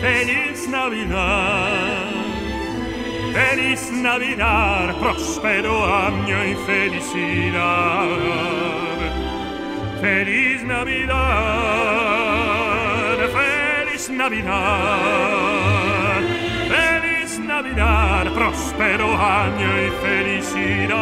Feliz Navidad, feliz Navidad, próspero año y felicidad. Feliz Navidad, feliz Navidad, feliz Navidad, próspero año y felicidad.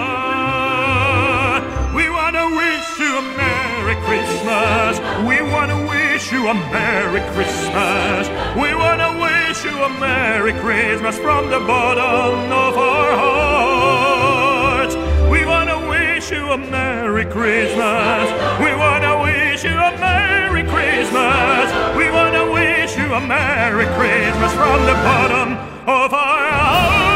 We wanna wish you a Merry Christmas. We wanna wish you a Merry Christmas. We want to wish you a Merry Christmas from the bottom of our hearts. We want to wish you a Merry Christmas. We want to wish you a Merry Christmas. We want to wish you a Merry Christmas from the bottom of our hearts.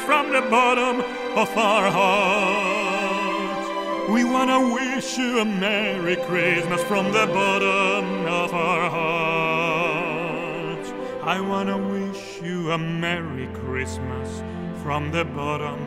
From the bottom of our hearts. We want to wish you a Merry Christmas from the bottom of our hearts. I want to wish you a Merry Christmas from the bottom